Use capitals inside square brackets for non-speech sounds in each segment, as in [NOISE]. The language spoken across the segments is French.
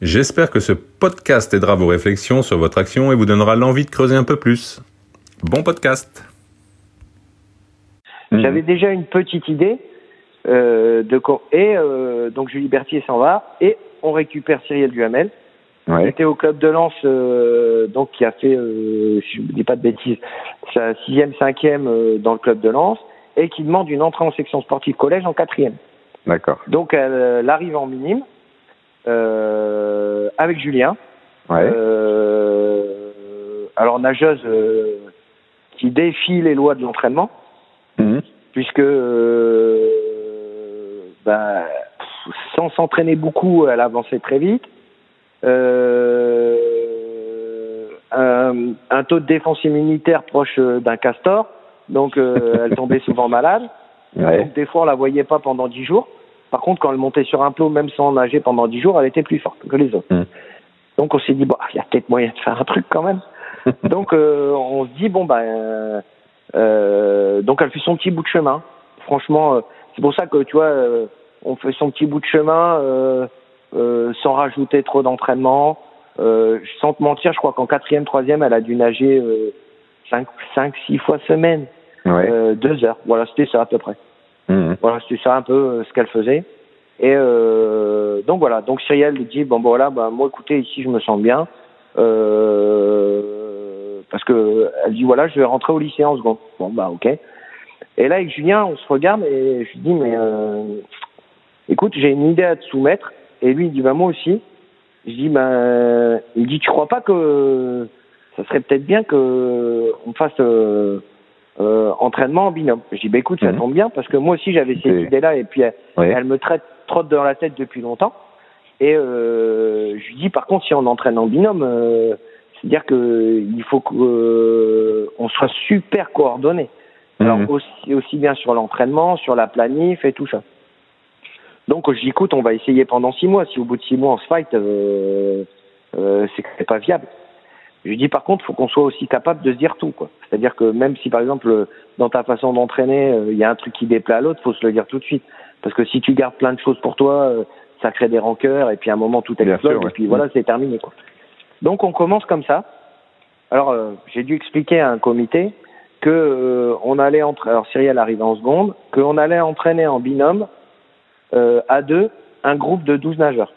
J'espère que ce podcast aidera vos réflexions sur votre action et vous donnera l'envie de creuser un peu plus. Bon podcast. Mmh. J'avais déjà une petite idée euh, de et euh, donc Julie Berthier s'en va et on récupère Cyril Duhamel. Ouais. Était au club de Lens, euh, donc qui a fait, euh, si je ne dis pas de bêtises, sa sixième, cinquième euh, dans le club de Lens et qui demande une entrée en section sportive collège en quatrième. D'accord. Donc elle, arrive en minime avec Julien. Ouais. Euh, alors nageuse euh, qui défie les lois de l'entraînement, Mmh. puisque euh, ben, sans s'entraîner beaucoup, elle avançait très vite. Euh, un, un taux de défense immunitaire proche d'un castor, donc euh, elle tombait [LAUGHS] souvent malade. Ouais. Donc des fois on la voyait pas pendant dix jours. Par contre, quand elle montait sur un plot, même sans nager pendant dix jours, elle était plus forte que les autres. Mm. Donc on s'est dit bon, il y a peut-être moyen de faire un truc quand même. [LAUGHS] donc euh, on se dit bon ben euh, euh, donc elle fait son petit bout de chemin. Franchement, euh, c'est pour ça que tu vois, euh, on fait son petit bout de chemin euh, euh, sans rajouter trop d'entraînement. Euh, sans te mentir, je crois qu'en quatrième, troisième, elle a dû nager euh, cinq, cinq, six fois semaine, Ouais. euh, deux heures. Voilà, c'était ça à peu près. Mmh. Voilà, c'était ça un peu euh, ce qu'elle faisait. Et euh, donc voilà, donc Cyrielle lui dit bon bon, voilà, bah, moi écoutez ici je me sens bien euh, parce que elle dit voilà je vais rentrer au lycée en seconde. Bon bah ok. Et là avec Julien on se regarde et je lui dis mais euh, écoute j'ai une idée à te soumettre et lui il dit bah moi aussi. Je dis ben il dit tu crois pas que ça serait peut-être bien que on fasse euh, euh, entraînement en binôme. Je dis bah écoute ça Mhm. tombe bien parce que moi aussi j'avais cette idée-là et puis elle, Ouais. elle me traite trotte dans la tête depuis longtemps. Et euh, je lui dis par contre si on entraîne en binôme, euh, c'est-à-dire que il faut qu'on soit super coordonnés. Alors Mhm. aussi, aussi bien sur l'entraînement, sur la planif et tout ça. Donc je dis écoute, on va essayer pendant six mois. Si au bout de six mois on se fight, euh, euh, c'est que c'est pas viable. Je lui dis par contre, faut qu'on soit aussi capable de se dire tout, quoi. C'est-à-dire que même si par exemple dans ta façon d'entraîner, euh, il y a un truc qui déplaît à l'autre, faut se le dire tout de suite. Parce que si tu gardes plein de choses pour toi, euh, ça crée des rancœurs et puis à un moment tout explose sûr, ouais. et puis voilà, c'est terminé, quoi. Donc on commence comme ça. Alors euh, j'ai dû expliquer à un comité que euh, on allait entre alors Cyrielle arrive en seconde, qu'on allait entraîner en binôme euh, à deux un groupe de 12 nageurs.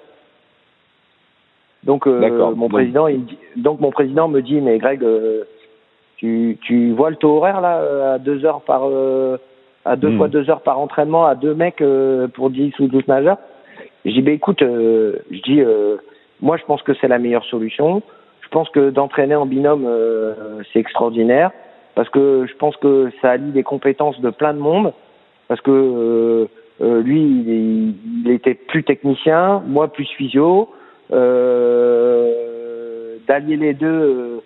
Donc euh, mon président il dit- donc mon président me dit mais Greg euh, tu tu vois le taux horaire là euh, à deux heures par euh, à deux Hmm. fois deux heures par entraînement à deux mecs euh, pour 10 ou 12 nageurs. Je dis ben écoute euh, je dis euh, moi je pense que c'est la meilleure solution. Je pense que d'entraîner en binôme euh, c'est extraordinaire parce que je pense que ça allie les compétences de plein de monde parce que euh, euh, lui il, il était plus technicien, moi plus physio, d'allier les deux euh,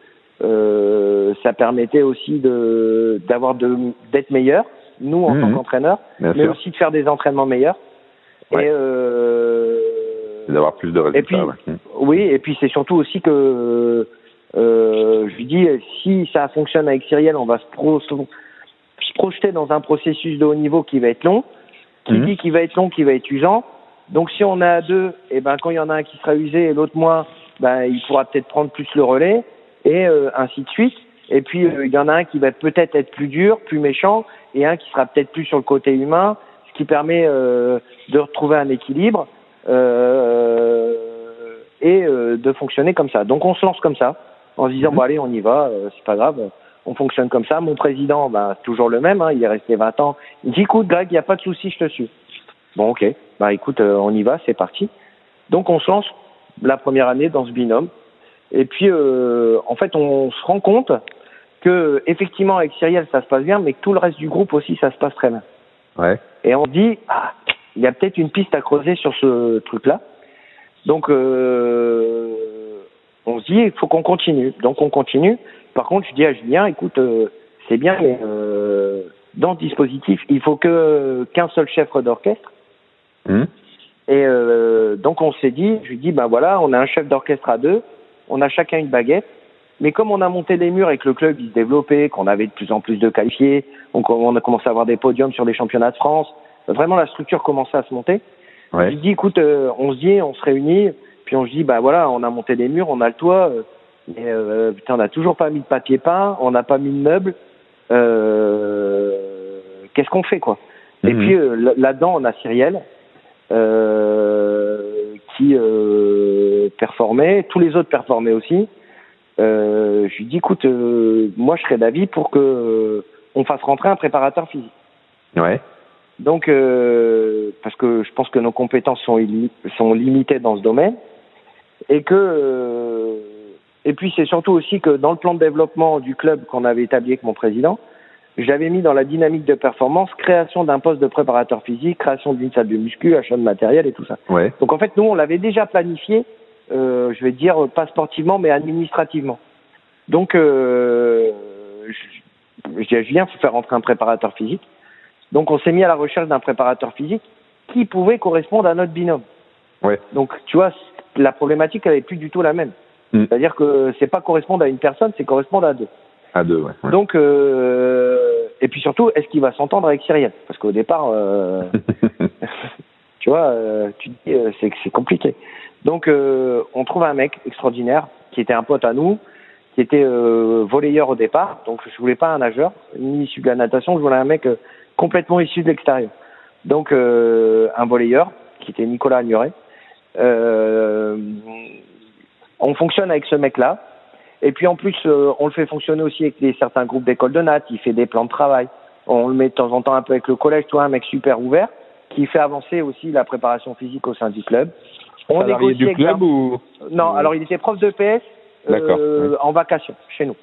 euh, ça permettait aussi de d'avoir de d'être meilleur nous en tant Mhm. qu'entraîneur Bien mais sûr. aussi de faire des entraînements meilleurs Ouais. et euh, D'avoir plus de résultats. puis- ouais. Mmh. oui, et puis c'est surtout aussi que euh, je lui dis si ça fonctionne avec Cyrielle, on va se, pro- se projeter dans un processus de haut niveau qui va être long. Qui Mhm. dit qu'il va être long, qui va être usant. Donc si on est à deux, et ben quand il y en a un qui sera usé et l'autre moins, ben il pourra peut-être prendre plus le relais et euh, ainsi de suite. Et puis euh, il y en a un qui va peut-être être plus dur, plus méchant, et un qui sera peut-être plus sur le côté humain, ce qui permet euh, de retrouver un équilibre euh, et euh, de fonctionner comme ça. Donc on se lance comme ça, en se disant Mhm. bon allez on y va, euh, c'est pas grave, on fonctionne comme ça. Mon président, c'est toujours le même, hein, il est resté 20 ans. Il dit écoute Greg, il n'y a pas de souci, je te suis. Bon ok, bah écoute, euh, on y va, c'est parti. Donc on se lance la première année dans ce binôme. Et puis euh, en fait on se rend compte que effectivement avec Cyrielle ça se passe bien, mais que tout le reste du groupe aussi ça se passe très bien. Ouais. Et on dit, ah, il y a peut-être une piste à creuser sur ce truc-là. Donc, euh, on se dit, il faut qu'on continue. Donc, on continue. Par contre, je dis à Julien, écoute, euh, c'est bien, mais euh, dans le dispositif, il faut que qu'un seul chef d'orchestre. Hum. Et euh, donc, on s'est dit, je lui dis, ben voilà, on a un chef d'orchestre à deux, on a chacun une baguette. Mais comme on a monté les murs et que le club il se développait, qu'on avait de plus en plus de qualifiés, donc on a commencé à avoir des podiums sur les championnats de France, vraiment la structure commençait à se monter. Ouais. Je lui dis, écoute, euh, on se dit, on se réunit, puis on se dit, bah voilà, on a monté des murs, on a le toit, euh, mais euh, putain, on n'a toujours pas mis de papier peint, on n'a pas mis de meubles. Euh, Qu'est-ce qu'on fait, quoi? Et Mhm. puis là- là-dedans, on a Cyrielle qui euh, performait, tous les autres performaient aussi. Euh, je lui dis, écoute, euh, moi, je serais d'avis pour que euh, on fasse rentrer un préparateur physique. Ouais. Donc, euh, parce que je pense que nos compétences sont, illi- sont limitées dans ce domaine, et que, euh, et puis c'est surtout aussi que dans le plan de développement du club qu'on avait établi avec mon président, j'avais mis dans la dynamique de performance création d'un poste de préparateur physique, création d'une salle de muscu, achat de matériel et tout ça. Ouais. Donc en fait, nous, on l'avait déjà planifié, euh, je vais dire pas sportivement, mais administrativement. Donc, euh, je, je Julien, faut faire rentrer un préparateur physique. Donc on s'est mis à la recherche d'un préparateur physique qui pouvait correspondre à notre binôme. Ouais. Donc tu vois, la problématique, elle est plus du tout la même. Mm. C'est-à-dire que c'est pas correspondre à une personne, c'est correspondre à deux. À deux, ouais. ouais. Donc, euh, et puis surtout, est-ce qu'il va s'entendre avec Cyrielle Parce qu'au départ, euh, [LAUGHS] tu vois, euh, tu te dis, euh, c'est c'est compliqué. Donc, euh, on trouve un mec extraordinaire qui était un pote à nous, qui était euh, volleyeur au départ. Donc, je voulais pas un nageur, ni issu de la natation, je voulais un mec complètement issu de l'extérieur. Donc, euh, un volleyeur qui était Nicolas Agnoret. Euh, on fonctionne avec ce mec-là. Et puis en plus, euh, on le fait fonctionner aussi avec des, certains groupes d'école de natte. Il fait des plans de travail. On le met de temps en temps un peu avec le collège. Toi, un mec super ouvert qui fait avancer aussi la préparation physique au sein du club. On Salarié du club ou Non, alors il était prof de PS euh, en vacation chez nous.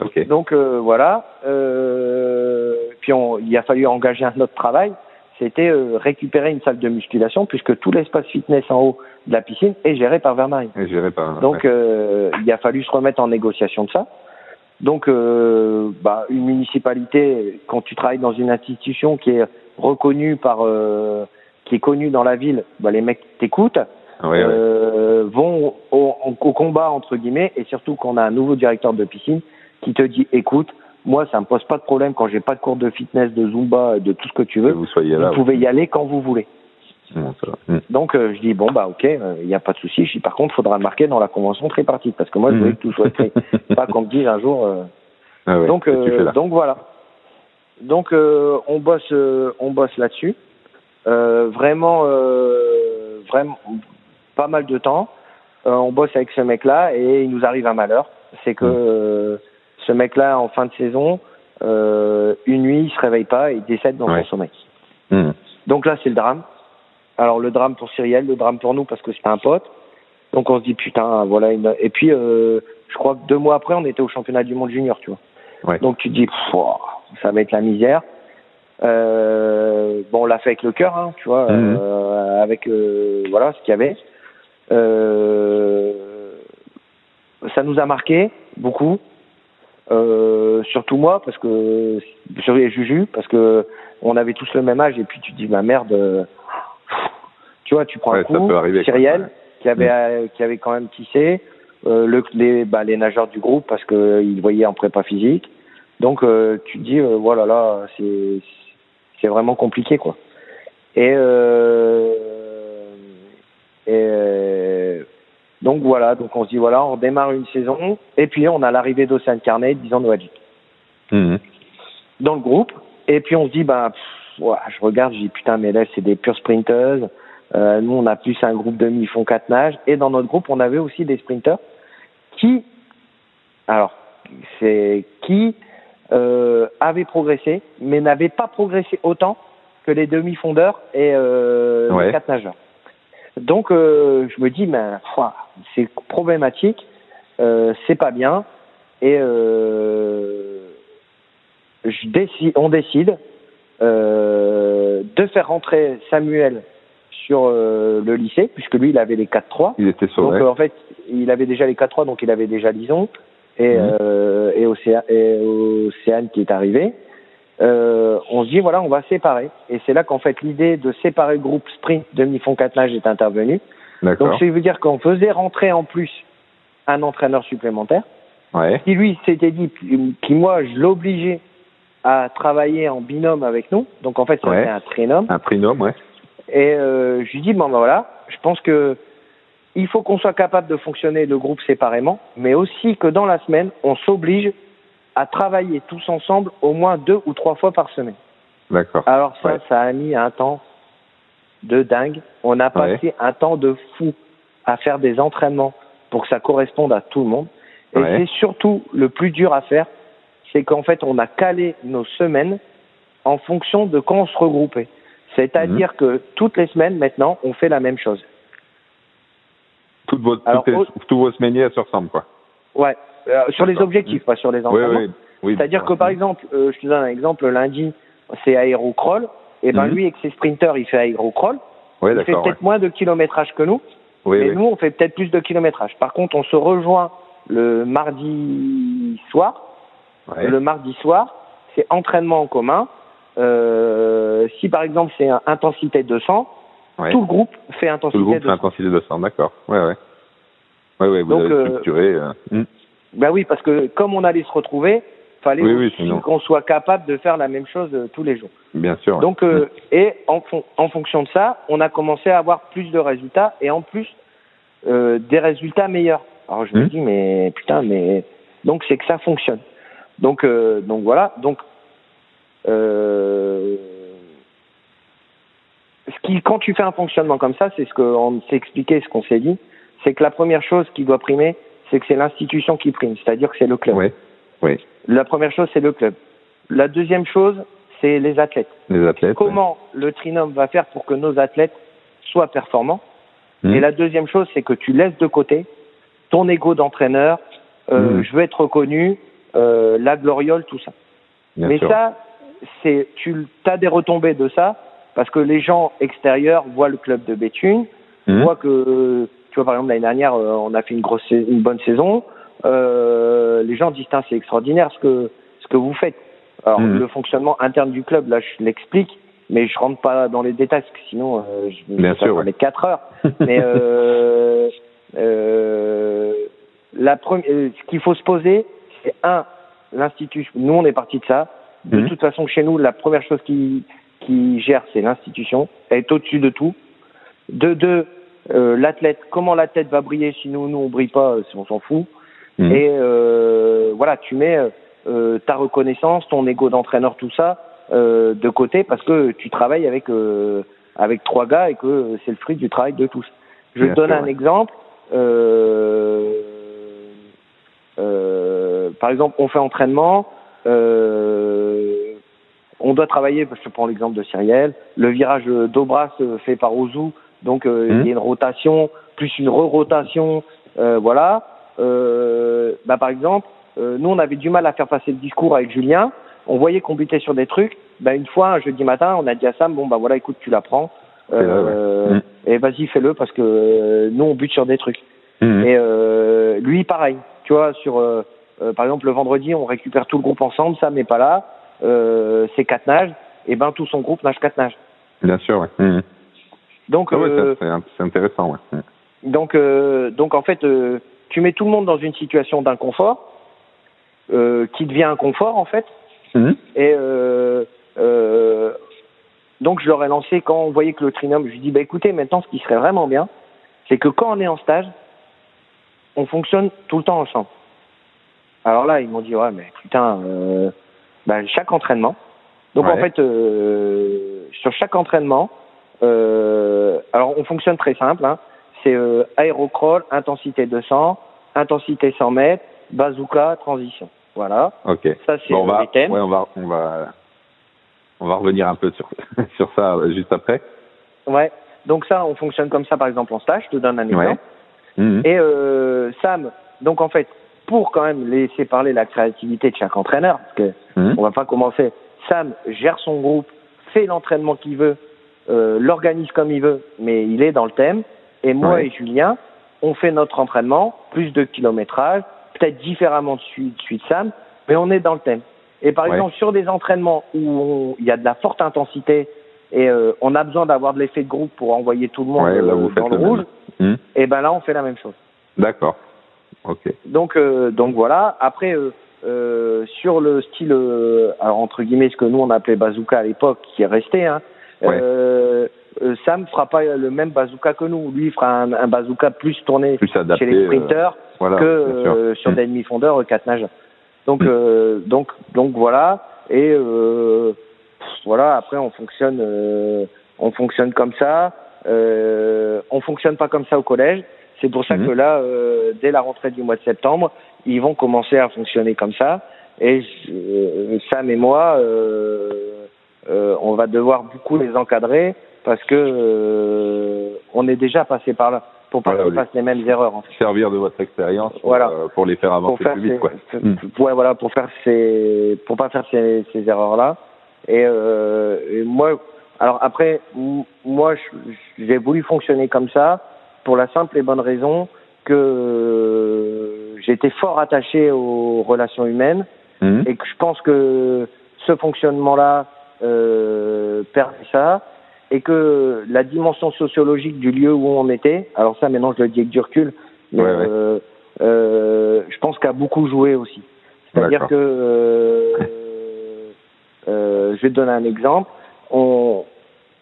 Ok. Donc euh, voilà. Euh, puis on, il a fallu engager un autre travail. C'était euh, récupérer une salle de musculation puisque tout l'espace fitness en haut de la piscine est géré par Vermarie. Et géré par. Donc euh, il a fallu se remettre en négociation de ça. Donc euh, bah, une municipalité, quand tu travailles dans une institution qui est reconnue par, euh, qui est connue dans la ville, bah, les mecs t'écoutent, ouais. ouais, ouais. vont au, au combat entre guillemets, et surtout qu'on a un nouveau directeur de piscine qui te dit, écoute, moi ça me pose pas de problème quand j'ai pas de cours de fitness, de zumba, de tout ce que tu Que veux. vous soyez Vous là. pouvez y aller quand vous voulez. ouais. Bon, ça va. Mm. Donc euh, je dis bon bah ok, il n'y a pas de souci. Je dis par contre, faudra marquer dans la convention tripartite parce que moi je Mhm. voulais que tout soit écrit, [LAUGHS] pas qu'on me dise un jour. euh, Ah ouais, donc que euh, donc voilà. Donc euh, on bosse euh, on bosse là-dessus. Euh, vraiment euh, vraiment pas mal de temps. Euh, on bosse avec ce mec-là et il nous arrive un malheur, c'est que euh, ce mec-là en fin de saison, euh, une nuit il se réveille pas et il décède dans Ouais. son sommeil. Mm. Donc là, c'est le drame. Alors le drame pour Cyrielle, le drame pour nous parce que c'était un pote. Donc on se dit putain, voilà. Une... Et puis euh, je crois que deux mois après, on était au championnat du monde junior, tu vois. Ouais. Donc tu te dis, pff, ça va être la misère. Euh, bon, on l'a fait avec le cœur, hein, tu vois, euh, avec euh, voilà ce qu'il y avait. Ça nous a marqué beaucoup, euh, surtout moi parce que sur les Juju parce que on avait tous le même âge et puis tu te dis ma merde, euh, tu vois, tu prends Ouais, un coup. Cyrielle Ouais. qui avait euh, qui avait quand même tissé, le, les bah, les nageurs du groupe parce que ils voyaient en prépa physique, donc tu te dis voilà là c'est c'est vraiment compliqué quoi. Et et donc voilà, donc on se dit voilà, on démarre une saison et puis on a l'arrivée d'Océane Carnet, 10 ans de Wadji Mm. dans le groupe. Et puis on se dit, bah, pff, ouah, je regarde, je dis putain, mais là c'est des pures sprinteuses. Euh, nous on a plus un groupe de mi-fond 4 nages. Et dans notre groupe, on avait aussi des sprinteurs qui, alors, c'est qui euh, avaient progressé, mais n'avaient pas progressé autant que les demi-fondeurs et euh, Ouais. les 4 nageurs. Donc euh, je me dis, mais ouah, c'est problématique, euh, c'est pas bien. Et euh, je décide, on décide euh, de faire rentrer Samuel sur euh, le lycée, puisque lui, il avait les 4-3. Il était Donc, sauvé. euh, en fait, il avait déjà les 4-3, donc il avait déjà Lison et, euh, et, Océane, et Océane qui est arrivé. Euh, on se dit, voilà, on va séparer. Et c'est là qu'en fait, l'idée de séparer le groupe sprint demi-fond 4 nage est intervenue. Donc, ça veut dire qu'on faisait rentrer en plus un entraîneur supplémentaire Ouais. qui lui s'était dit, qui moi, je l'obligeais à travailler en binôme avec nous. Donc en fait, ça Ouais. un trinôme. Un trinôme, ouais. Et euh, je lui dis, bon ben voilà, je pense que il faut qu'on soit capable de fonctionner le groupe séparément, mais aussi que dans la semaine, on s'oblige à travailler tous ensemble au moins deux ou trois fois par semaine. D'accord. Alors ça, Ouais. ça a mis un temps de dingue. On a Ouais. passé un temps de fou à faire des entraînements pour que ça corresponde à tout le monde. Et Ouais. c'est surtout le plus dur à faire, c'est qu'en fait, on a calé nos semaines en fonction de quand on se regroupait. C'est-à-dire Mhm. que toutes les semaines, maintenant, on fait la même chose. Toutes vos, Alors, toutes les- au- tous vos semainiers elles se ressemblent, quoi. Ouais, euh, sur les objectifs, pas sur les entraînements. oui. oui C'est-à-dire que par exemple, euh, je te donne un exemple, lundi, c'est aérocroll. Et ben Mhm. lui, avec ses sprinters, il fait aérocroll. Oui, il fait peut-être moins de kilométrage que nous, mais nous, on fait peut-être plus de kilométrage. Par contre, on se rejoint le mardi soir. Ouais. Le mardi soir, c'est entraînement en commun. Euh, si par exemple c'est intensité 200, Ouais. tout le groupe fait Tout intensité le groupe fait 200. intensité de 200, d'accord. Ouais, ouais. Ouais, ouais, vous Donc, avez euh, structuré. euh, hmm. Ben oui, parce que comme on allait se retrouver, fallait Oui, oui, qu'on soit capable de faire la même chose euh, tous les jours. Bien sûr. Donc, euh, et en, fon- en fonction de ça, on a commencé à avoir plus de résultats et en plus euh, des résultats meilleurs. Alors je me Mhm. dis mais putain mais donc c'est que ça fonctionne. Donc euh, donc voilà donc euh, ce qui quand tu fais un fonctionnement comme ça c'est ce qu'on s'est expliqué ce qu'on s'est dit c'est que la première chose qui doit primer c'est que c'est l'institution qui prime c'est-à-dire que c'est le club. Ouais. Oui. La première chose c'est le club. La deuxième chose c'est les athlètes Les athlètes. comment le trinôme va faire pour que nos athlètes soient performants. ouais. Et Hmm. la deuxième chose, c'est que tu laisses de côté ton ego d'entraîneur, euh, Mhm. je veux être reconnu, euh, la gloriole, tout ça. Bien Mais sûr. ça, c'est tu as des retombées de ça parce que les gens extérieurs voient le club de Béthune, Hmm. voient que vois par exemple l'année dernière, euh, on a fait une grosse, une bonne saison. Euh, les gens disent c'est extraordinaire ce que ce que vous faites. Alors Mhm. le fonctionnement interne du club, là, je l'explique, mais je rentre pas dans les détails parce que sinon, euh, je sûr, prendrait ouais. quatre heures. [LAUGHS] mais euh, euh, la première, euh, ce qu'il faut se poser, c'est un, l'institution. Nous, on est parti de ça. De Mhm. toute façon, chez nous, la première chose qui qui gère, c'est l'institution. Elle est au-dessus de tout. De deux, euh, l'athlète. Comment l'athlète va briller si nous, nous on brille pas, euh, si on s'en fout. Hmm. Et euh, voilà, tu mets euh, ta reconnaissance, ton ego d'entraîneur, tout ça euh, de côté parce que tu travailles avec euh, avec trois gars et que c'est le fruit du travail de tous. Je Bien te donne sûr, un ouais. exemple. Euh, euh, par exemple, on fait entraînement. Euh, on doit travailler, je prends l'exemple de Cyriel, le virage d'Aubras euh, fait par Ozu, donc euh, Mhm. il y a une rotation, plus une re-rotation, euh, voilà. Euh, bah, par exemple, euh, nous on avait du mal à faire passer le discours avec Julien, on voyait qu'on butait sur des trucs, bah, une fois, un jeudi matin, on a dit à Sam, bon bah voilà, écoute, tu la prends, Fais-le, euh, ouais. Mhm. et vas-y, fais-le, parce que euh, nous on bute sur des trucs. Hmm. Et euh, lui, pareil. Tu vois, sur euh, euh, par exemple le vendredi, on récupère tout le groupe ensemble. Sam n'est pas là. Euh, c'est quatre nages. Et ben tout son groupe nage quatre nages. Bien sûr, ouais. Donc, Ah ouais, euh, c'est intéressant, ouais. Donc, euh, donc en fait, euh, tu mets tout le monde dans une situation d'inconfort euh, qui devient un confort en fait. Hmm. Et euh, euh, donc je leur ai lancé quand on voyait que le trinôme, je lui dis bah écoutez maintenant ce qui serait vraiment bien, c'est que quand on est en stage, on fonctionne tout le temps ensemble. Alors là ils m'ont dit ouais mais putain, euh, bah, chaque entraînement. Donc en fait euh, sur chaque entraînement, alors on fonctionne très simple, hein, c'est euh, aérocrawl, intensité 200, intensité 100 mètres, bazooka, transition. Voilà, Ok. ça c'est Bon, on va, les thèmes. ouais, on va, on va, on va revenir un peu sur, [LAUGHS] sur ça euh, juste après. Ouais. Donc ça, on fonctionne comme ça, par exemple, en stage. Je te donne un exemple. Ouais. Et euh, Sam, donc en fait, pour quand même laisser parler la créativité de chaque entraîneur, parce que Hmm. on va pas commencer. Sam gère son groupe, fait l'entraînement qu'il veut, euh, l'organise comme il veut, mais il est dans le thème. Et moi Ouais. et Julien, on fait notre entraînement, plus de kilométrage, peut-être différemment de celui, de celui de Sam, mais on est dans le thème. Et par Ouais. exemple, sur des entraînements où il y a de la forte intensité et euh, on a besoin d'avoir de l'effet de groupe pour envoyer tout le monde Ouais, là, euh, dans le rouge, Hmm. et ben là, on fait la même chose. D'accord. Ok. Donc, euh, donc voilà. Après, euh, euh, sur le style, euh, alors entre guillemets, ce que nous on appelait bazooka à l'époque, qui est resté, hein, Ouais. euh, euh, Sam fera pas le même bazooka que nous. Lui, il fera un, un bazooka plus tourné Plus adapté. chez les euh, sprinters voilà, que euh, sur Hmm. des demi-fondeurs euh, quatre nageurs. Donc, Mm. euh, donc, donc voilà. Et euh, voilà. Après, on fonctionne, euh, on fonctionne comme ça. Euh, on fonctionne pas comme ça au collège. C'est pour ça Mhm. que là, euh, dès la rentrée du mois de septembre, ils vont commencer à fonctionner comme ça. Et euh, Sam et moi, euh, euh, on va devoir beaucoup les encadrer parce que euh, on est déjà passé par là pour pas Voilà, qu'ils oui. fassent les mêmes erreurs. En fait. Servir de votre expérience pour, Voilà. euh, pour les faire avancer faire plus vite, ces, quoi. [LAUGHS] ouais, voilà, pour faire ces, pour pas faire ces, ces erreurs-là. Et, euh, et moi, alors après, moi, j'ai voulu fonctionner comme ça pour la simple et bonne raison que euh, j'étais fort attaché aux relations humaines Hmm. et que je pense que ce fonctionnement-là euh, ça et que la dimension sociologique du lieu où on était, alors ça maintenant je le dis avec du recul, mais Ouais, ouais. euh, euh, je pense qu'a beaucoup joué aussi. C'est-à-dire que, euh, euh, je vais te donner un exemple, on,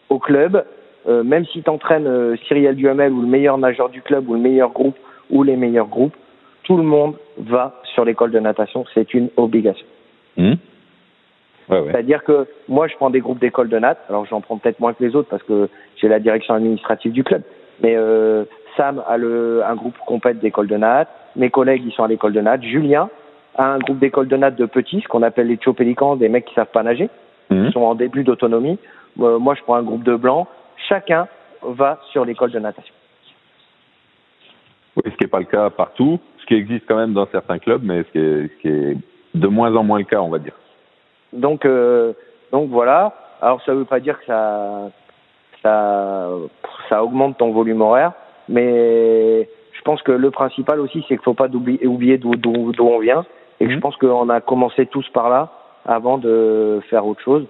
au club, euh, même si tu entraînes Cyriel Duhamel ou le meilleur nageur du club ou le meilleur groupe ou les meilleurs groupes, tout le monde va sur l'école de natation, c'est une obligation. Hmm. Ouais, ouais. C'est-à-dire que moi, je prends des groupes d'école de nat. Alors, j'en prends peut-être moins que les autres parce que j'ai la direction administrative du club. Mais euh, Sam a le, un groupe compète d'école de nat. Mes collègues, ils sont à l'école de nat. Julien a un groupe d'école de nat de petits, ce qu'on appelle les pélicans, des mecs qui savent pas nager, Hmm. qui sont en début d'autonomie. Euh, moi, je prends un groupe de blancs. Chacun va sur l'école de natation. Oui, ce qui n'est pas le cas partout, ce qui existe quand même dans certains clubs, mais ce qui est, ce qui est de moins en moins le cas, on va dire. Donc, euh, donc voilà. Alors, ça veut pas dire que ça, ça, ça augmente ton volume horaire, mais je pense que le principal aussi, c'est qu'il faut pas d'oublier- oublier d'où d'où- d'où on vient. Et que je Mhm. pense qu'on a commencé tous par là avant de faire autre chose.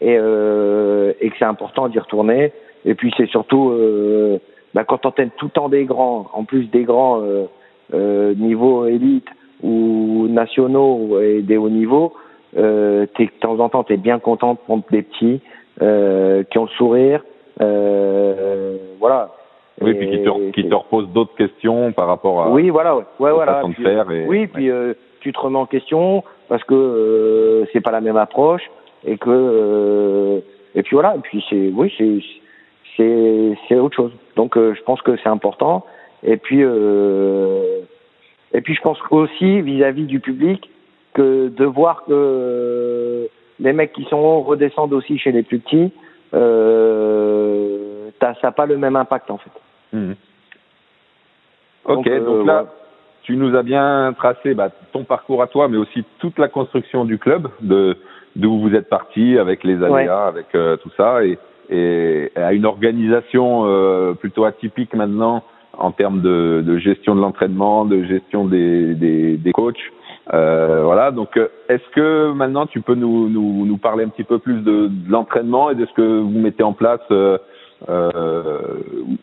Et, euh, et que c'est important d'y retourner. Et puis c'est surtout, euh, bah, quand on tout le temps des grands, en plus des grands euh, euh, niveau élite ou nationaux et des hauts niveaux, euh, t'es- de temps en temps, tu es bien content de prendre des petits euh, qui ont le sourire. Euh, voilà. Oui, Et puis qui te, qui te repose d'autres questions par rapport à oui, voilà, ouais, ouais voilà. de faire. Et, oui, puis euh, tu te remets en question parce que euh, c'est pas la même approche et que euh, et puis voilà. Et puis c'est oui, c'est c'est c'est autre chose. Donc euh, je pense que c'est important. Et puis euh, et puis je pense aussi vis-à-vis du public que de voir que les mecs qui sont hauts redescendent aussi chez les plus petits, euh, ça n'a pas le même impact en fait. Mhm. Ok, Donc, euh, donc là, ouais. tu nous as bien tracé bah, ton parcours à toi, mais aussi toute la construction du club, de d'où vous êtes parti avec les aléas, Ouais. avec euh, tout ça, et, et à une organisation euh, plutôt atypique maintenant en termes de, de gestion de l'entraînement, de gestion des, des, des coachs. Euh, voilà, donc euh, est-ce que maintenant tu peux nous, nous, nous parler un petit peu plus de, de l'entraînement et de ce que vous mettez en place euh, euh,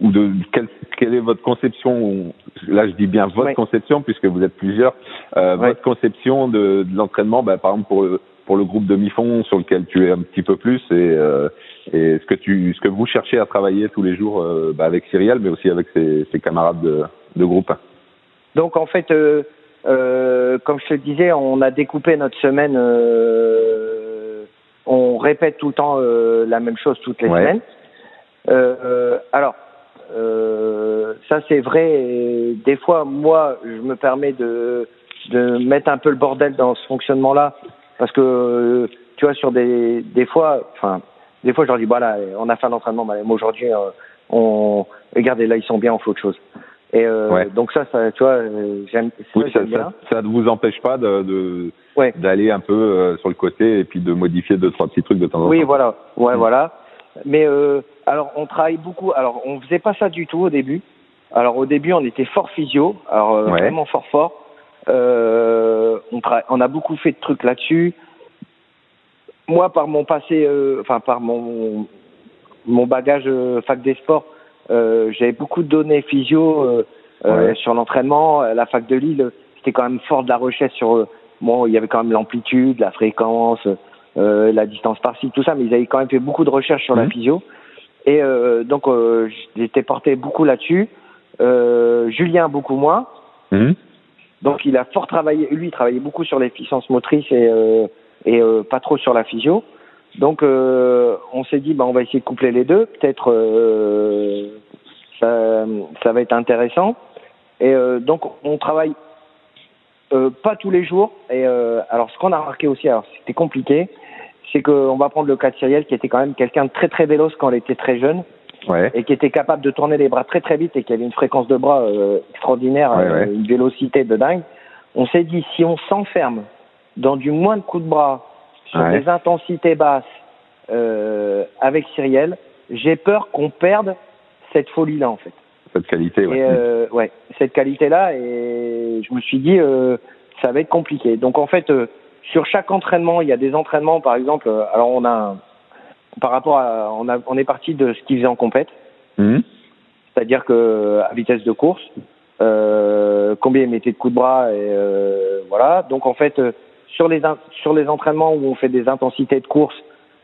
ou de quelle, quelle est votre conception Là, je dis bien votre conception puisque vous êtes plusieurs. Euh. Votre conception de, de l'entraînement, bah, par exemple pour le, pour le groupe demi-fond sur lequel tu es un petit peu plus et, euh, et ce que tu ce que vous cherchez à travailler tous les jours euh, bah, avec Cyriel, mais aussi avec ses, ses camarades de, de groupe. Donc en fait, euh, euh, comme je te disais, on a découpé notre semaine. euh, on répète tout le temps euh, la même chose toutes les Ouais. semaines. Euh, alors, euh, ça c'est vrai. Et des fois, moi, je me permets de, de mettre un peu le bordel dans ce fonctionnement-là, parce que tu vois, sur des, des fois, enfin, des fois, je leur dis, voilà, on a fait un entraînement, mais aujourd'hui, euh, on, regardez, là, ils sont bien, on fait autre chose. Et euh, Ouais. donc ça, ça, tu vois, euh, j'aime, Oui, ça, ça, ça ne vous empêche pas de, de Ouais. d'aller un peu euh, sur le côté et puis de modifier deux trois petits trucs de temps en Oui, temps. voilà. Ouais, Mm. voilà. Mais euh, Alors, on travaille beaucoup. Alors, on faisait pas ça du tout au début. Alors, au début, on était fort physio. Alors, euh, Ouais. vraiment fort, fort. Euh, on, tra- on a beaucoup fait de trucs là-dessus. Moi, par mon passé, euh, enfin, par mon, mon bagage euh, fac des sports, j'avais beaucoup de données physio euh, euh, Ouais. sur l'entraînement. La fac de Lille, c'était quand même fort de la recherche sur. euh, bon, il y avait quand même l'amplitude, la fréquence, euh, la distance par site, tout ça, mais ils avaient quand même fait beaucoup de recherches sur la Mhm. physio. Et euh, donc, euh, j'étais porté beaucoup là-dessus. Euh, Julien, beaucoup moins. Mhm. Donc, il a fort travaillé. Lui, il travaillait beaucoup sur l'efficience motrice et, euh, et euh, pas trop sur la physio. Donc, euh, on s'est dit, bah, on va essayer de coupler les deux. Peut-être euh, ça, ça va être intéressant. Et euh, donc, on travaille euh, pas tous les jours. Et euh, alors, ce qu'on a remarqué aussi, alors c'était compliqué, c'est qu'on va prendre le cas de Cyrielle, qui était quand même quelqu'un de très très véloce quand elle était très jeune Ouais. et qui était capable de tourner les bras très très vite et qui avait une fréquence de bras euh, extraordinaire, Ouais, euh, ouais. une vélocité de dingue. On s'est dit si on s'enferme dans du moins de coups de bras sur Ouais. des intensités basses euh, avec Cyrielle, j'ai peur qu'on perde cette folie-là en fait. Cette qualité, ouais. Et euh, ouais, cette qualité-là, et je me suis dit, euh, ça va être compliqué. Donc en fait, euh, sur chaque entraînement, il y a des entraînements, par exemple, euh, alors on a, un- par rapport à, on, a, on est parti de ce qu'ils faisaient en compète, Mhm. c'est-à-dire que à vitesse de course, euh, combien ils mettaient de coups de bras, et euh, voilà. Donc en fait, euh, sur les sur les entraînements où on fait des intensités de course,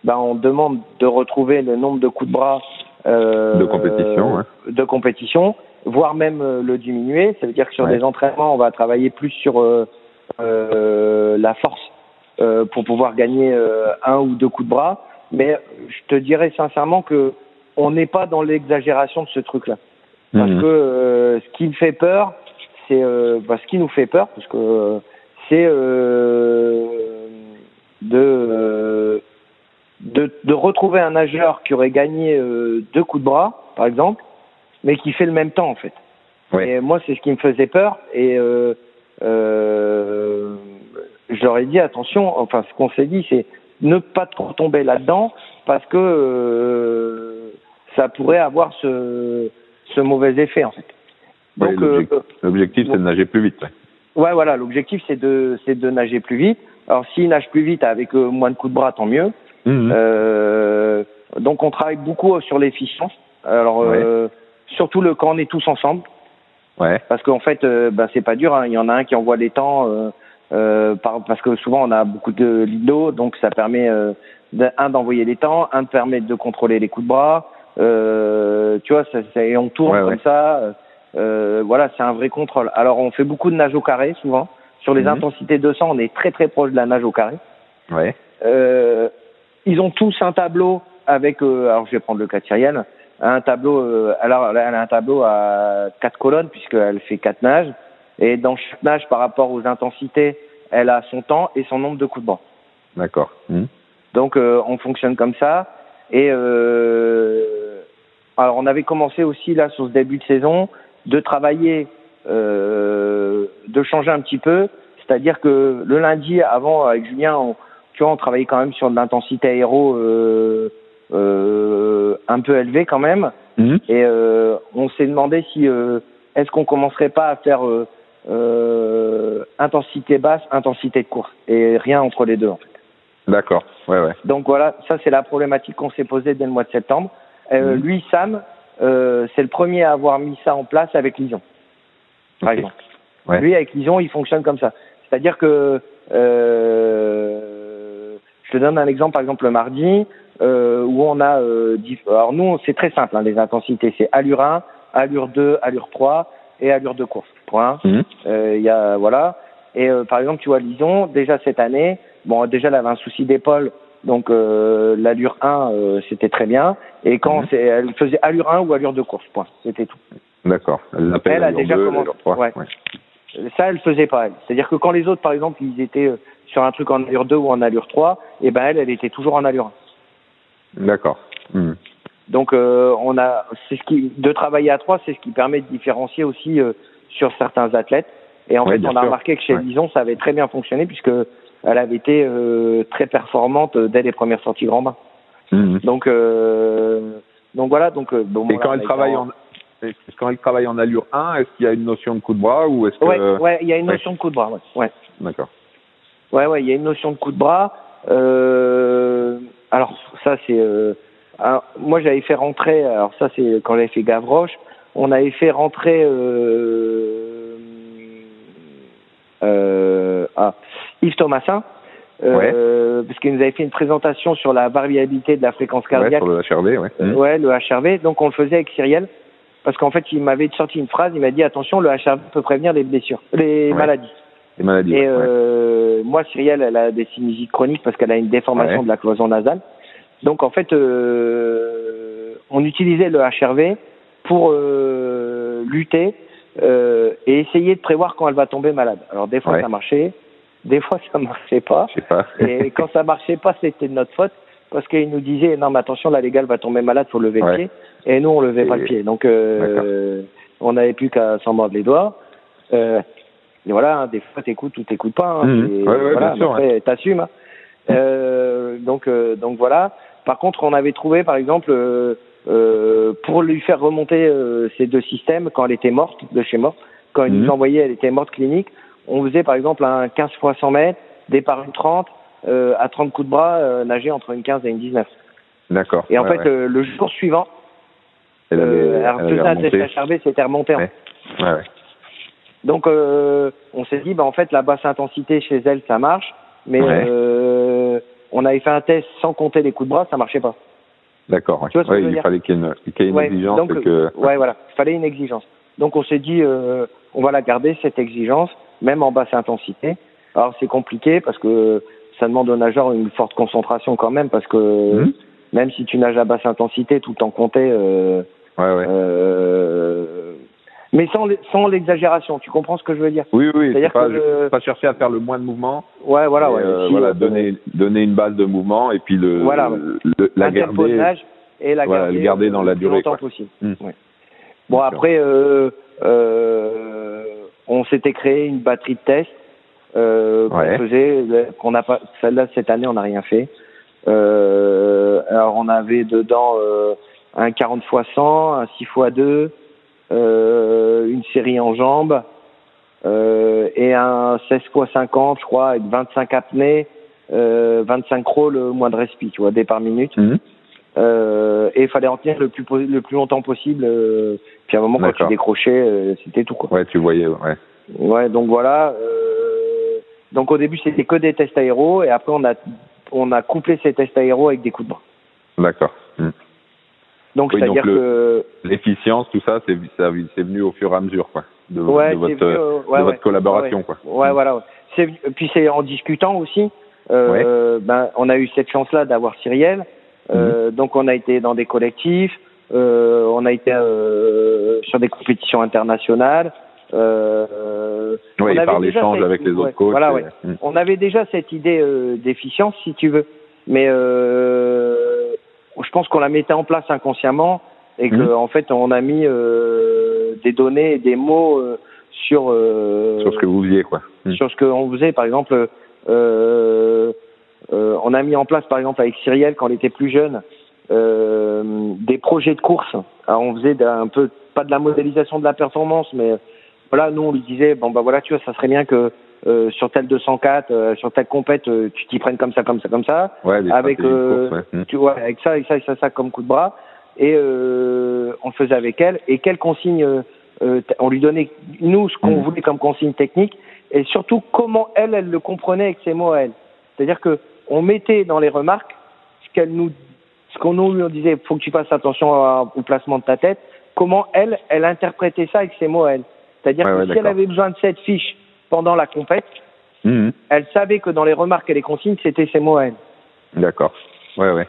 ben on demande de retrouver le nombre de coups de bras euh, De compétition, ouais. de compétition, voire même euh, le diminuer. Ça veut dire que sur Ouais. des entraînements, on va travailler plus sur euh, euh, la force euh, pour pouvoir gagner euh, un ou deux coups de bras. Mais je te dirais sincèrement que on n'est pas dans l'exagération de ce truc-là. Parce Mhm. que euh, ce qui me fait peur, c'est euh, bah, ce qui nous fait peur, parce que euh, c'est euh, de, euh, de de retrouver un nageur qui aurait gagné euh, deux coups de bras, par exemple, mais qui fait le même temps en fait. Et moi, c'est ce qui me faisait peur. Et euh, euh, ai dit attention. Enfin, ce qu'on s'est dit, c'est ne pas trop tomber là-dedans, parce que euh, ça pourrait avoir ce ce mauvais effet en fait. L'objectif- L'objectif, c'est de nager plus vite. ouais. Ouais, voilà, l'objectif c'est de c'est de nager plus vite. Alors s'il nage plus vite avec euh, moins de coups de bras, tant mieux. Mhm. Euh, donc on travaille beaucoup sur l'efficience. Alors euh, surtout le quand on est tous ensemble, Ouais. parce qu'en fait, euh, bah, c'est pas dur. hein. Il y en a un qui envoie les temps, euh, euh, par- parce que souvent on a beaucoup de lido, donc ça permet euh, un d'envoyer les temps, un de permettre de contrôler les coups de bras. Euh, tu vois, ça, ça- et on tourne Ouais, comme ouais. ça. Euh, voilà, c'est un vrai contrôle. Alors on fait beaucoup de nage au carré souvent. Sur les Mhm. intensités 200, on est très très proche de la nage au carré. Ouais. Euh, ils ont tous un tableau avec, euh, alors je vais prendre le cas de Cyrielle, un tableau, euh, alors elle a un tableau à quatre colonnes puisqu'elle fait quatre nages, et dans chaque nage par rapport aux intensités, elle a son temps et son nombre de coups de bras. D'accord. Mhm. Donc euh, on fonctionne comme ça. Et euh, alors on avait commencé aussi là sur ce début de saison de travailler, euh, de changer un petit peu. C'est-à-dire que le lundi avant avec Julien, on, tu vois, on travaillait quand même sur de l'intensité aéro euh, euh, un peu élevée quand même. Mhm. Et euh, on s'est demandé si euh, est-ce qu'on commencerait pas à faire euh, euh, intensité basse, intensité de course et rien entre les deux en fait. D'accord. Ouais, ouais. Donc voilà, ça c'est la problématique qu'on s'est posée dès le mois de septembre. Euh, Mhm. Lui, Sam, euh, c'est le premier à avoir mis ça en place avec Lison, par exemple. Ouais. Lui, avec Lison, il fonctionne comme ça. C'est-à-dire que, euh, je te donne un exemple, par exemple le mardi, euh, où on a, euh, alors nous, c'est très simple, hein, les intensités, c'est allure 1, allure 2, allure 3 et allure de course. Point. Mhm. Euh, Il y a voilà. Et euh, par exemple, tu vois, Lison, déjà cette année, bon, déjà elle avait un souci d'épaule, donc euh, l'allure 1, euh, c'était très bien. Et quand Mhm. c'est, elle faisait allure 1 ou allure de course, point. C'était tout. D'accord. Elle l'appelle Elle a déjà deux, commencé- allure trois. ouais. Ouais. Ça, elle faisait pas elle. C'est-à-dire que quand les autres, par exemple, ils étaient euh, sur un truc en allure 2 ou en allure 3, et ben elle, elle était toujours en allure 1. D'accord. Mhm. Donc euh, on a, c'est ce qui, de travailler à 3, c'est ce qui permet de différencier aussi euh, sur certains athlètes. Et en fait, on a sûr. remarqué que chez Ouais. Lison, ça avait très bien fonctionné puisque elle avait été euh, très performante dès les premières sorties grand bain. Mhm. Donc euh, Donc voilà, donc bon. Et quand elle travaille en quand elle travaille en allure 1, est-ce qu'il y a une notion de coup de bras ou est-ce que Ouais, ouais, il y a une notion de coup de bras, ouais. ouais. D'accord. Ouais, ouais, il y a une notion de coup de bras. Euh, alors ça c'est, euh, moi j'avais fait rentrer, alors ça c'est quand j'avais fait Gavroche, on avait fait rentrer euh, Yves Thomasin. Euh, parce qu'il nous avait fait une présentation sur la variabilité de la fréquence cardiaque. Ouais, sur le HRV, ouais. Euh, ouais, le HRV. Donc on le faisait avec Cyrielle. Parce qu'en fait, il m'avait sorti une phrase, il m'a dit attention, le HRV peut prévenir les blessures, les Ouais. maladies. Les maladies. Et euh, moi, Cyrielle, elle a des sinusites chroniques parce qu'elle a une déformation de la cloison nasale. Donc en fait, euh, on utilisait le HRV pour euh, lutter euh, et essayer de prévoir quand elle va tomber malade. Alors des fois Ouais. ça marchait, des fois ça marchait pas. Pas. Et quand ça marchait pas, c'était de notre faute parce qu'il nous disait non mais attention la légale va tomber malade, faut lever Ouais. le pied. Et nous on levait pas Et- le pied, donc euh, on n'avait plus qu'à s'en mordre les doigts. Euh, et voilà, hein, des fois t'écoutes ou t'écoutes pas. Hein, Mhm. c'est- Ouais, voilà, après, t'assumes. hein. Euh, donc euh, donc voilà. Par contre, on avait trouvé par exemple euh, pour lui faire remonter euh, ces deux systèmes quand elle était morte de chez mort, quand il Mhm. nous envoyait, elle était morte clinique. On faisait par exemple un 15 fois 100 mètres, départ une 30, euh, à 30 coups de bras, euh, nager entre une 15 et une 19. D'accord. Et en Ouais, fait, ouais. euh, le jour suivant, elle avait, euh, un test HRV, c'était remonté. en Ouais. Donc, euh, on s'est dit, bah, en fait, la basse intensité chez elle, ça marche, mais euh, on avait fait un test sans compter les coups de bras, ça marchait pas. D'accord. Ouais. Il fallait qu'il y ait une, qu'il y ait une Ouais, exigence donc, et que. Ouais, voilà, il fallait une exigence. Donc, on s'est dit, euh, on va la garder, cette exigence, même en basse intensité. Alors, c'est compliqué parce que ça demande au nageur une forte concentration quand même, parce que Mhm. même si tu nages à basse intensité, tout en compter, euh, Ouais, ouais. euh, mais sans, sans l'exagération, tu comprends ce que je veux dire? Oui, oui. C'est C'est-à-dire pas, que pas chercher à faire le moins de mouvements. Ouais, voilà, ouais. euh, Si, voilà, euh, donner, donner une base de mouvement et puis le, Voilà, le- la garder. et la voilà, garder, le garder dans euh, la plus durée, longtemps quoi. possible. Mm. Ouais. Bon après, euh, euh, on s'était créé une batterie de test euh, qu'on faisait, euh, qu'on n'a pas. Celle-là cette année, on n'a rien fait. Euh, alors on avait dedans euh, un 40 x 100, un 6 x 2, euh, une série en jambes euh, et un 16 x 50, je crois, avec 25 apnées, euh, 25 crawls, moins de respi, tu vois, départ minute. Mhm. Euh, et il fallait en tenir le plus, le plus longtemps possible. euh, puis à un moment, quand tu décrochais, euh, c'était tout. Quoi. Ouais, tu voyais, ouais. Ouais, donc voilà. euh, donc au début, c'était que des tests aéros, et après, on a, on a couplé ces tests aéros avec des coups de bras. D'accord. Mhm. Donc, Oui, c'est-à-dire que. L'efficience, tout ça, c'est c'est venu au fur et à mesure, quoi, de, Ouais, de votre, venu, euh, de ouais, votre ouais. collaboration, Ouais. quoi. Ouais, voilà. ouais. C'est, puis c'est en discutant aussi. Euh, ben, on a eu cette chance-là d'avoir Cyrielle. Euh, Mhm. Donc on a été dans des collectifs, euh, on a été euh, sur des compétitions internationales. Euh, on Ouais, avait par l'échange avec les ouais, autres coachs. Voilà, ouais. Mhm. On avait déjà cette idée euh, d'efficience, si tu veux, mais euh, je pense qu'on la mettait en place inconsciemment et que Mhm. en fait on a mis euh, des données et des mots euh, sur euh, Sur ce que vous faisiez, quoi. Mhm. sur ce qu'on faisait. Par exemple, euh, euh, on a mis en place, par exemple, avec Cyrielle, quand elle était plus jeune, euh, des projets de course. Alors, on faisait un peu, pas de la modélisation de la performance, mais voilà, nous, on lui disait, bon, bah voilà, tu vois, ça serait bien que euh, sur tel 204, euh, sur telle compète, euh, tu t'y prennes comme ça, comme ça, comme ça Ouais, avec, euh, ouais. Tu vois, avec ça, et ça, et ça, ça comme coup de bras. Et euh, on le faisait avec elle. Et quelle consigne On lui donnait, nous, ce qu'on Mhm. voulait comme consigne technique, et surtout comment elle, elle le comprenait avec ses mots à elle. C'est-à-dire que on mettait dans les remarques ce qu'elle nous, ce qu'on nous lui disait, faut que tu fasses attention à- au placement de ta tête. Comment elle, elle interprétait ça avec ses mots à elle. C'est-à-dire Ouais, que ouais, si elle avait besoin de cette fiche pendant la compète, Mhm. elle savait que dans les remarques et les consignes, c'était ses mots à elle. D'accord. Ouais, ouais.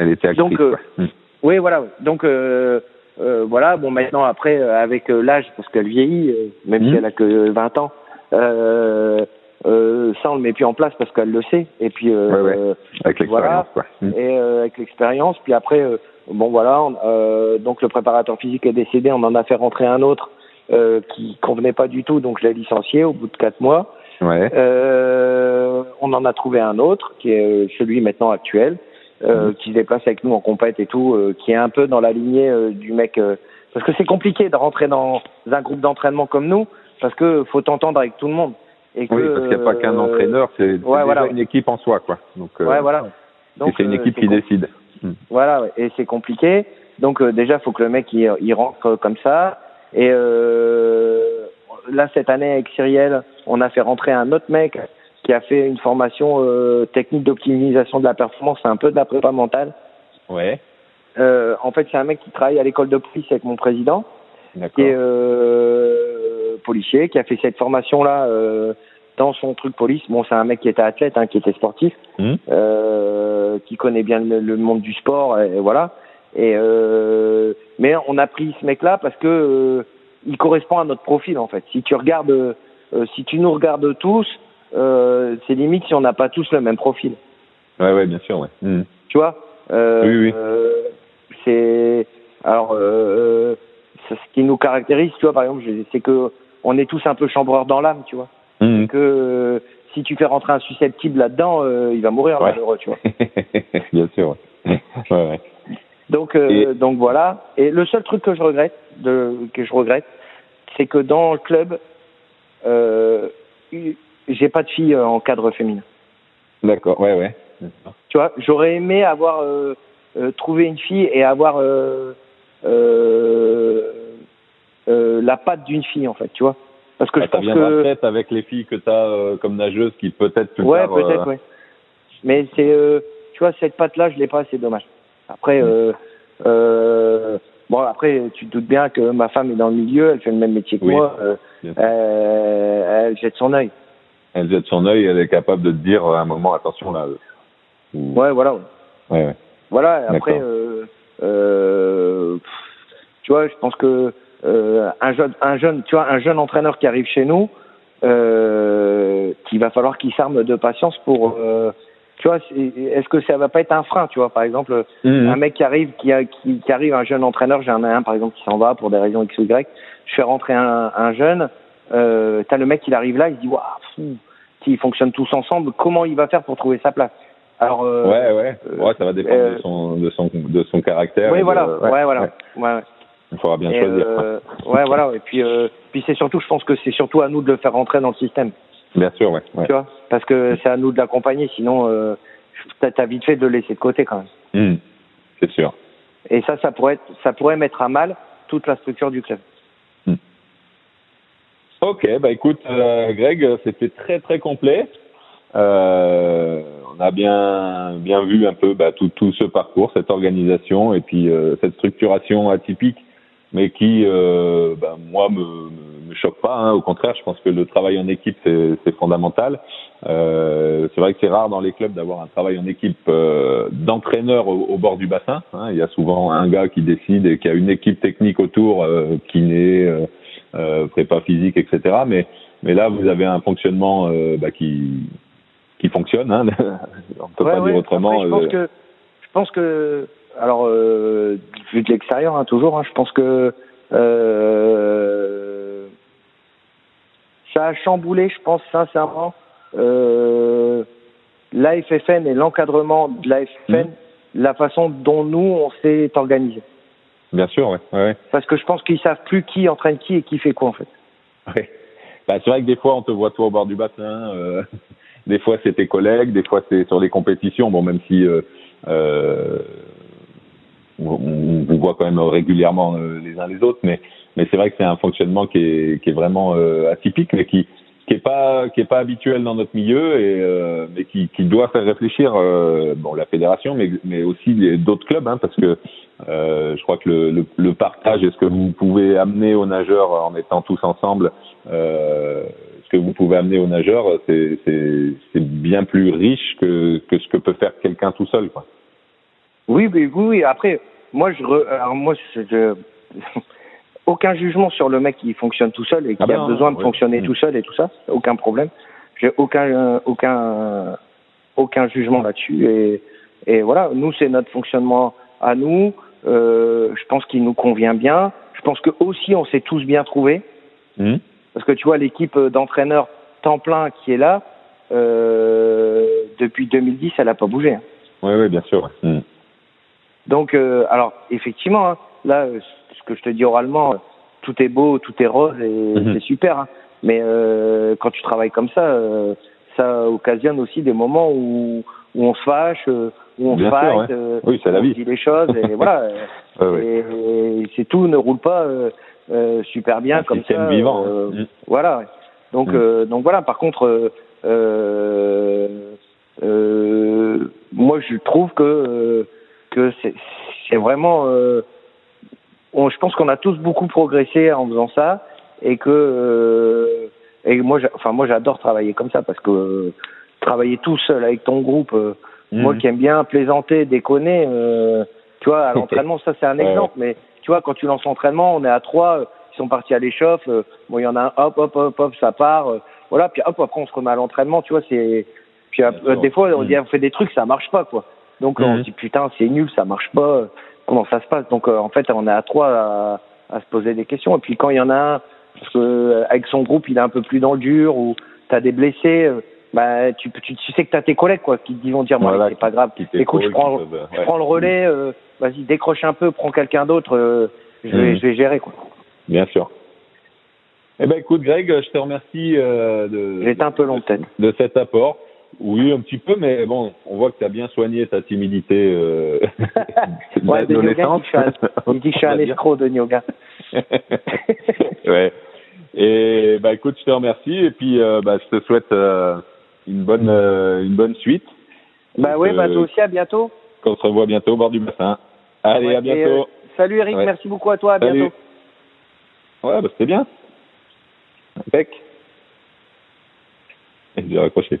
Elle était active, Donc, euh. Mhm. Oui, voilà. ouais. Donc euh, euh, voilà. Bon, maintenant après, euh, avec l'âge, parce qu'elle vieillit, même Mhm. si elle a que 20 ans, ça on le met plus en place parce qu'elle le sait. Et puis Ouais, ouais. Avec l'expérience, voilà. et avec l'expérience. Puis après, bon voilà. on- donc le préparateur physique est décédé. On en a fait rentrer un autre euh, qui convenait pas du tout. Donc je l'ai licencié au bout de quatre mois. Ouais. Euh, on en a trouvé un autre qui est celui maintenant actuel. euh, qui se déplace avec nous en compète et tout, euh, qui est un peu dans la lignée euh, du mec. euh, parce que c'est compliqué de rentrer dans un groupe d'entraînement comme nous, parce que faut t'entendre avec tout le monde. Et que, Oui, parce qu'il n'y a pas qu'un euh, entraîneur, c'est ouais, déjà voilà. une équipe en soi, quoi. Donc, euh, Ouais, voilà. c'est une euh, équipe qui décide. Hmm. Voilà, et c'est compliqué. Donc euh, déjà, faut que le mec il, il rentre euh, comme ça. Et euh, là, cette année avec Cyriel, on a fait rentrer un autre mec qui a fait une formation euh, technique d'optimisation de la performance, c'est un peu de la prépa mentale. Ouais, Euh, en fait, c'est un mec qui travaille à l'école de police avec mon président, qui d'accord. est euh, policier, qui a fait cette formation-là euh, dans son truc police. Bon, c'est un mec qui était athlète, hein, qui était sportif, euh, qui connaît bien le, le monde du sport, et, et voilà. Et euh, mais on a pris ce mec-là parce que euh, il correspond à notre profil en fait. Si tu regardes, euh, si tu nous regardes tous, euh, c'est limite si on n'a pas tous le même profil. Ouais, ouais, bien sûr, ouais. Hmm. Tu vois euh, Oui, oui. euh, c'est alors euh, ce qui nous caractérise, tu vois, par exemple, c'est que on est tous un peu chambreurs dans l'âme, tu vois. Hmm. Que euh, si tu fais rentrer un susceptible là-dedans, euh, il va mourir Ouais. malheureux, tu vois. [LAUGHS] bien sûr, ouais. [LAUGHS] ouais, ouais. Donc euh, Et- donc voilà. Et le seul truc que je regrette, de, que je regrette, c'est que dans le club, euh, j'ai pas de fille euh, en cadre féminin. D'accord, ouais, ouais. Tu vois, j'aurais aimé avoir euh, euh, trouvé une fille et avoir euh, euh, euh, la patte d'une fille en fait, tu vois. Parce que Ah, je pense que peut-être avec les filles que tu as comme nageuses qui peut-être plus ouais, tard, peut-être, ouais. Mais c'est, euh, tu vois, cette patte-là, je l'ai pas, c'est dommage. Après, euh, euh, bon, après, tu te doutes bien que ma femme est dans le milieu, elle fait le même métier que Oui. moi, euh, euh, elle jette son œil. elle jette son œil, elle est capable de te dire à un moment, attention là. euh, ou- Ouais, voilà. ouais, ouais. Voilà, après, euh, euh, pff, tu vois, je pense que euh, un jeune, un jeune, tu vois, un jeune entraîneur qui arrive chez nous, euh, qu'il va falloir qu'il s'arme de patience pour, euh, tu vois, est-ce que ça va pas être un frein, tu vois, par exemple, Mhm. un mec qui arrive, qui, a- qui, qui arrive, un jeune entraîneur, j'en ai un par exemple qui s'en va pour des raisons X ou Y, je fais rentrer un, un jeune, euh, t'as le mec qui arrive là, il se dit, waouh, fou, s'ils fonctionnent tous ensemble, comment il va faire pour trouver sa place? Alors, euh, ouais, ouais. euh, ouais, ça va dépendre euh, de, son, de, son, de son caractère. oui, de- voilà, ouais, ouais, voilà, ouais. Il faudra bien Et, choisir. euh, ouais, voilà. Et puis, euh, puis c'est surtout, je pense que c'est surtout à nous de le faire rentrer dans le système, Bien sûr, ouais. ouais. tu vois, parce que c'est à nous de l'accompagner. Sinon, euh, t'as vite fait de le laisser de côté quand même. Mhm. C'est sûr. Et ça, ça pourrait, être, ça pourrait mettre à mal toute la structure du club. Ok, bah écoute, euh, Greg, c'était très très complet. Euh, on a bien bien vu un peu bah, tout tout ce parcours, cette organisation et puis euh, cette structuration atypique, mais qui, bah, moi, me, me, me choque pas. Hein. Au contraire, je pense que le travail en équipe c'est fondamental. Euh, c'est vrai que c'est rare dans les clubs d'avoir un travail en équipe euh, d'entraîneur au, au bord du bassin. Hein. Il y a souvent un gars qui décide et qui a une équipe technique autour, euh, kiné. Euh, euh, prépa physique, etc. Mais mais là, vous avez un fonctionnement euh, bah, qui qui fonctionne. Hein. [LAUGHS] On peut Ouais, pas ouais. dire autrement. Après, je pense que, je pense que, alors, euh, vu de l'extérieur, hein, toujours, hein, je pense que euh, ça a chamboulé, je pense sincèrement, euh, l'AFFN et l'encadrement de l'AFFN, la façon dont nous on s'est organisé. Bien sûr, ouais. ouais. Parce que je pense qu'ils savent plus qui entraîne qui et qui fait quoi en fait. Ouais. Bah, c'est vrai que des fois, on te voit toi au bord du bassin. euh, [LAUGHS] des fois, c'est tes collègues. Des fois, c'est sur les compétitions. Bon, même si euh, on, vous voit quand même régulièrement euh, les uns les autres, mais mais c'est vrai que c'est un fonctionnement qui est qui est vraiment euh, atypique, mais qui qui est pas qui est pas habituel dans notre milieu et euh, mais qui qui doit faire réfléchir euh, bon la fédération, mais mais aussi d'autres clubs, hein, parce que euh, je crois que le, le, le partage et ce que vous pouvez amener aux nageurs en étant tous ensemble, euh, ce que vous pouvez amener aux nageurs, c'est c'est c'est bien plus riche que que ce que peut faire quelqu'un tout seul, quoi. Oui, oui, oui, oui. Après, moi, je, re- alors moi, je, je- [LAUGHS] aucun jugement sur le mec qui fonctionne tout seul et qui Ah ben a non, besoin de ouais. fonctionner Mm. tout seul et tout ça, aucun problème. J'ai aucun, aucun, aucun jugement là-dessus et, et voilà. Nous, c'est notre fonctionnement à nous. Euh, je pense qu'il nous convient bien. Je pense que aussi, on s'est tous bien trouvés Mhm. parce que tu vois l'équipe d'entraîneurs temps plein qui est là euh, depuis 2010, elle a pas bougé. hein. Oui, oui, bien sûr. Mm. Donc, euh, alors, effectivement, hein, là, euh, ce que je te dis oralement, euh, tout est beau, tout est rose et Mhm. c'est super. hein. Mais euh, quand tu travailles comme ça, euh, ça occasionne aussi des moments où, où on se fâche, euh, où on Bien se sûr, fight, ouais. Oui, c'est la on vie. dit les choses et [LAUGHS] voilà. Ouais, ouais. Et, et c'est tout ne roule pas euh, euh, super bien Un comme ça. vivant, euh, hein. Mm. Voilà. Donc, Mm. euh, donc voilà. Par contre, euh, euh, euh, moi, je trouve que euh, que c'est vraiment. euh, on- je pense qu'on a tous beaucoup progressé en faisant ça et que euh, et moi, enfin moi, j'adore travailler comme ça parce que euh, travailler tout seul avec ton groupe. Mm. moi qui aime bien plaisanter, déconner, tu vois, à [LAUGHS] l'entraînement, ça c'est un exemple, mais tu vois, quand tu lances l'entraînement, on est à trois, ils sont partis à l'échauffe, bon, il y en a un, hop, hop, hop, hop, ça part, voilà, puis hop, après on se remet à l'entraînement, tu vois, c'est. Puis des fois, on dit, on fait des trucs, ça marche pas, quoi. Donc on Mhm. se dit, putain, c'est nul, ça marche pas, comment ça se passe? Donc euh, en fait, on est à trois à, à se poser des questions, et puis quand il y en a un, parce que euh, avec son groupe, il est un peu plus dans le dur, ou t'as des blessés, euh, bah, tu, tu, tu sais que t'as tes collègues, quoi, qui te vont dire, bon, Voilà, c'est pas grave, écoute, je prends, je prends le relais, euh, vas-y, décroche un peu, prends quelqu'un d'autre, euh, je, vais, Mhm. je vais gérer, quoi. Bien sûr. Eh ben, écoute, Greg, je te remercie euh, de, un peu long, de cet apport. Oui, un petit peu, mais bon, on voit que tu as bien soigné ta timidité euh, [LAUGHS] Ouais, de Yoga, il dit que je suis un- [LAUGHS] escroc de yoga. [LAUGHS] ouais. Et bah écoute, je te remercie et puis euh, bah, je te souhaite euh, une bonne euh, une bonne suite. Bah ouais, bah toi aussi, à bientôt. Qu'on se revoit bientôt au bord du bassin. Allez, Ouais, à bientôt. salut Eric, Ouais. merci beaucoup à toi, à Salut. bientôt. Ouais, bah c'était bien. Impec. Et j'ai raccroché.